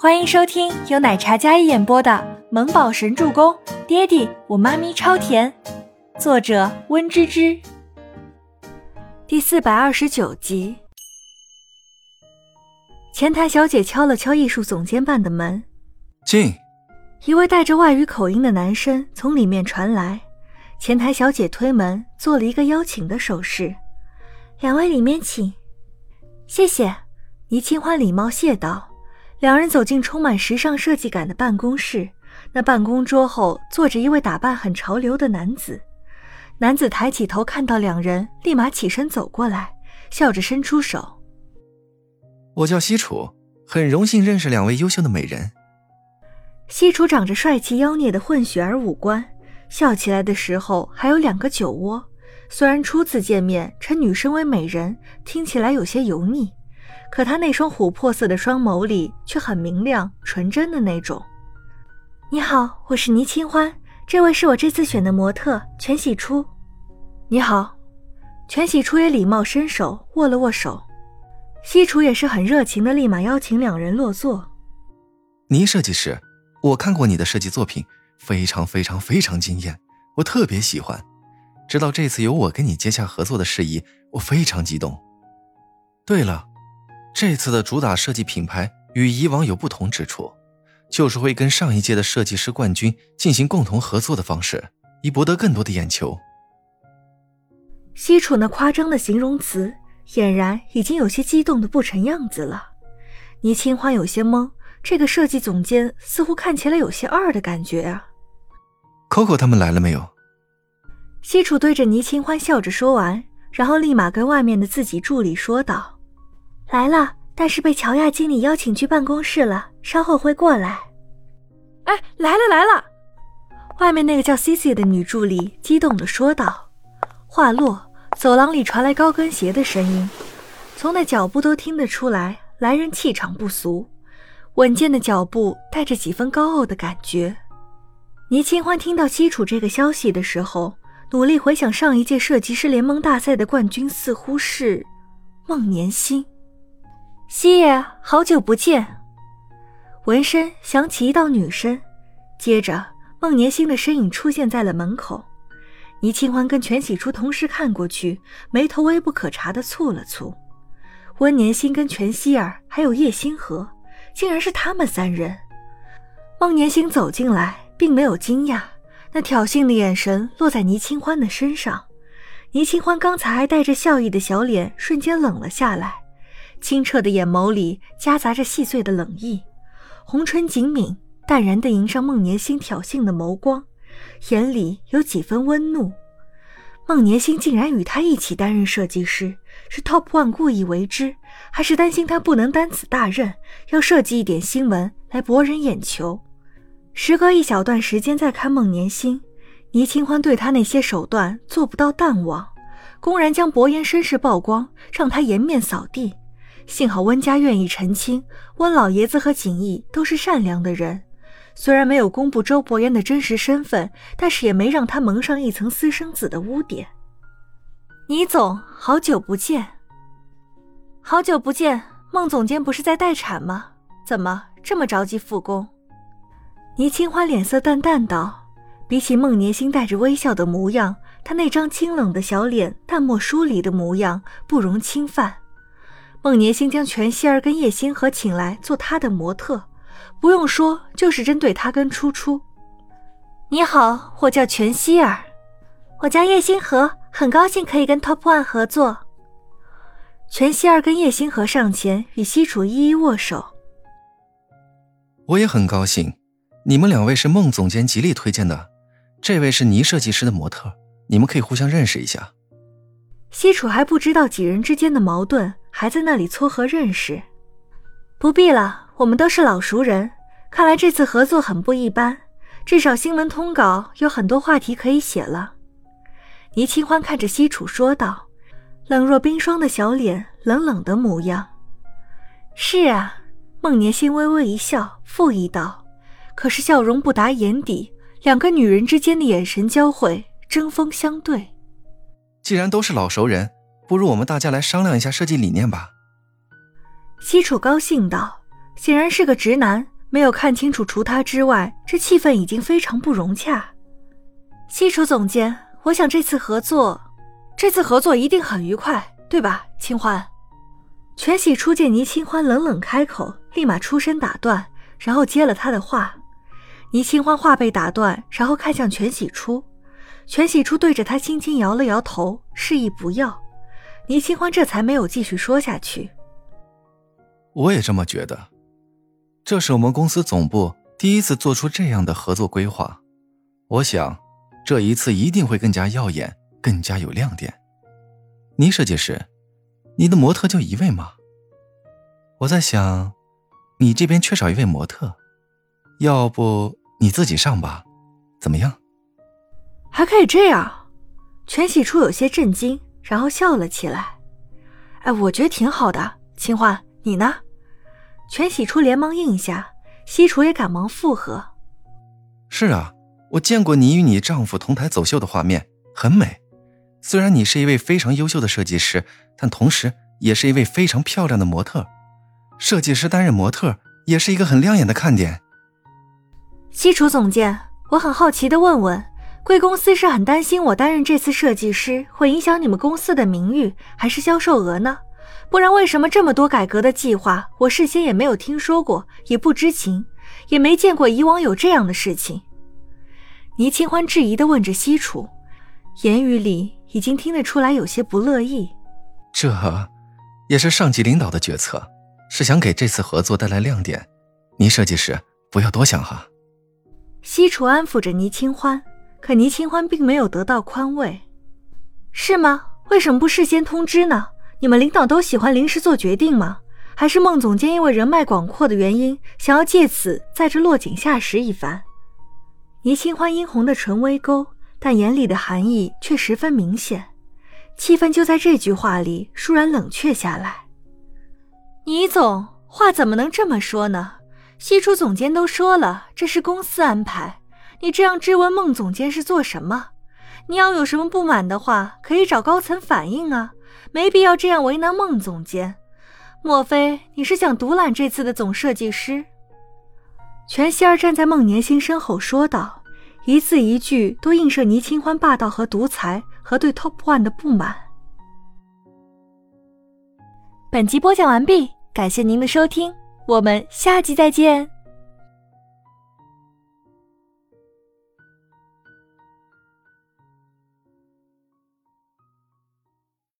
欢迎收听由奶茶嘉一演播的《萌宝神助攻》，爹地我妈咪超甜，作者温芝芝。第四百二十九集。前台小姐敲了敲艺术总监办的门，进。一位带着外语口音的男声从里面传来。前台小姐推门，做了一个邀请的手势：“两位里面请。”谢谢。倪清欢礼貌谢道。两人走进充满时尚设计感的办公室，那办公桌后坐着一位打扮很潮流的男子。男子抬起头看到两人，立马起身走过来，笑着伸出手：“我叫西楚，很荣幸认识两位优秀的美人。”西楚长着帅气妖孽的混血儿五官，笑起来的时候还有两个酒窝。虽然初次见面称女生为美人，听起来有些油腻。可他那双琥珀色的双眸里却很明亮、纯真的那种。你好，我是倪清欢，这位是我这次选的模特全喜初。你好，全喜初也礼貌伸手握了握手。西楚也是很热情的，立马邀请两人落座。倪设计师，我看过你的设计作品，非常非常非常惊艳，我特别喜欢。知道这次由我跟你接洽合作的事宜，我非常激动。对了。这次的主打设计品牌与以往有不同之处，就是会跟上一届的设计师冠军进行共同合作的方式，以博得更多的眼球。西楚那夸张的形容词，俨然已经有些激动的不成样子了。倪清欢有些懵，这个设计总监似乎看起来有些二的感觉啊。Coco 他们来了没有？西楚对着倪清欢笑着说完，然后立马跟外面的自己助理说道。来了，但是被乔亚经理邀请去办公室了，稍后会过来。哎，来了来了！外面那个叫 Cici 的女助理激动地说道。话落，走廊里传来高跟鞋的声音，从那脚步都听得出来，来人气场不俗，稳健的脚步带着几分高傲的感觉。倪清欢听到西楚这个消息的时候，努力回想上一届设计师联盟大赛的冠军，似乎是孟年星。西爷，好久不见。闻声响起一道女声，接着孟年星的身影出现在了门口。倪清欢跟全喜初同时看过去，眉头微不可察的蹙了蹙。温年星跟全希儿还有叶星河，竟然是他们三人。孟年星走进来，并没有惊讶，那挑衅的眼神落在倪清欢的身上。倪清欢刚才还带着笑意的小脸瞬间冷了下来。清澈的眼眸里夹杂着细碎的冷意，红唇紧抿，淡然地迎上孟年星挑衅的眸光，眼里有几分温怒。孟年星竟然与他一起担任设计师，是 Top One 故意为之，还是担心他不能担此大任，要设计一点新闻来博人眼球？时隔一小段时间再看孟年星，倪清欢对他那些手段做不到淡忘，公然将薄言身世曝光，让他颜面扫地。幸好温家愿意澄清，温老爷子和锦逸都是善良的人，虽然没有公布周伯言的真实身份，但是也没让他蒙上一层私生子的污点。倪总，好久不见。好久不见，孟总监不是在待产吗？怎么这么着急复工？倪清欢脸色淡淡道：“比起孟年星带着微笑的模样，他那张清冷的小脸淡漠疏离的模样不容侵犯。”孟年星将全希儿跟叶星河请来做他的模特，不用说，就是针对他跟初初。你好，我叫全希儿，我叫叶星河，很高兴可以跟 Top One 合作。全希儿跟叶星河上前与西楚一一握手。我也很高兴，你们两位是孟总监极力推荐的，这位是倪设计师的模特，你们可以互相认识一下。西楚还不知道几人之间的矛盾。还在那里撮合认识，不必了，我们都是老熟人。看来这次合作很不一般，至少新闻通稿有很多话题可以写了。倪清欢看着西楚说道，冷若冰霜的小脸，冷冷的模样。是啊，孟年心微微一笑，附议道。可是笑容不达眼底，两个女人之间的眼神交汇，针锋相对。既然都是老熟人。不如我们大家来商量一下设计理念吧。西楚高兴道：“显然是个直男，没有看清楚，除他之外，这气氛已经非常不融洽。西楚总监，我想这次合作，这次合作一定很愉快，对吧，清欢？全喜初见倪清欢冷冷开口，立马出声打断，然后接了他的话。倪清欢话被打断，然后看向全喜初，全喜初对着他轻轻摇了摇头，示意不要。倪清欢这才没有继续说下去。我也这么觉得，这是我们公司总部第一次做出这样的合作规划，我想。这一次一定会更加耀眼，更加有亮点。倪设计师，你的模特就一位吗？我在想，你这边缺少一位模特，要不你自己上吧？怎么样？还可以这样？全喜初有些震惊，然后笑了起来。哎，我觉得挺好的。清欢，你呢？全喜初连忙应下，西楚也赶忙附和。是啊。我见过你与你丈夫同台走秀的画面，很美。虽然你是一位非常优秀的设计师，但同时也是一位非常漂亮的模特。设计师担任模特也是一个很亮眼的看点。西楚总监，我很好奇的问问，贵公司是很担心我担任这次设计师会影响你们公司的名誉，还是销售额呢？不然为什么这么多改革的计划，我事先也没有听说过，也不知情，也没见过以往有这样的事情？倪清欢质疑地问着西楚，言语里已经听得出来有些不乐意。这也是上级领导的决策，是想给这次合作带来亮点。倪设计师不要多想哈。西楚安抚着倪清欢，可倪清欢并没有得到宽慰。是吗？为什么不事先通知呢？你们领导都喜欢临时做决定吗？还是孟总监因为人脉广阔的原因，想要借此在这落井下石一番？倪清欢殷红的唇微勾，但眼里的寒意却十分明显。气氛就在这句话里倏然冷却下来。倪总，话怎么能这么说呢？西楚总监都说了，这是公司安排。你这样质问孟总监是做什么？你要有什么不满的话，可以找高层反映啊，没必要这样为难孟总监。莫非你是想独揽这次的总设计师？全希儿站在孟年星身后说道，一字一句都映射倪清欢霸道和独裁，和对 Top One 的不满。本集播讲完毕，感谢您的收听，我们下集再见。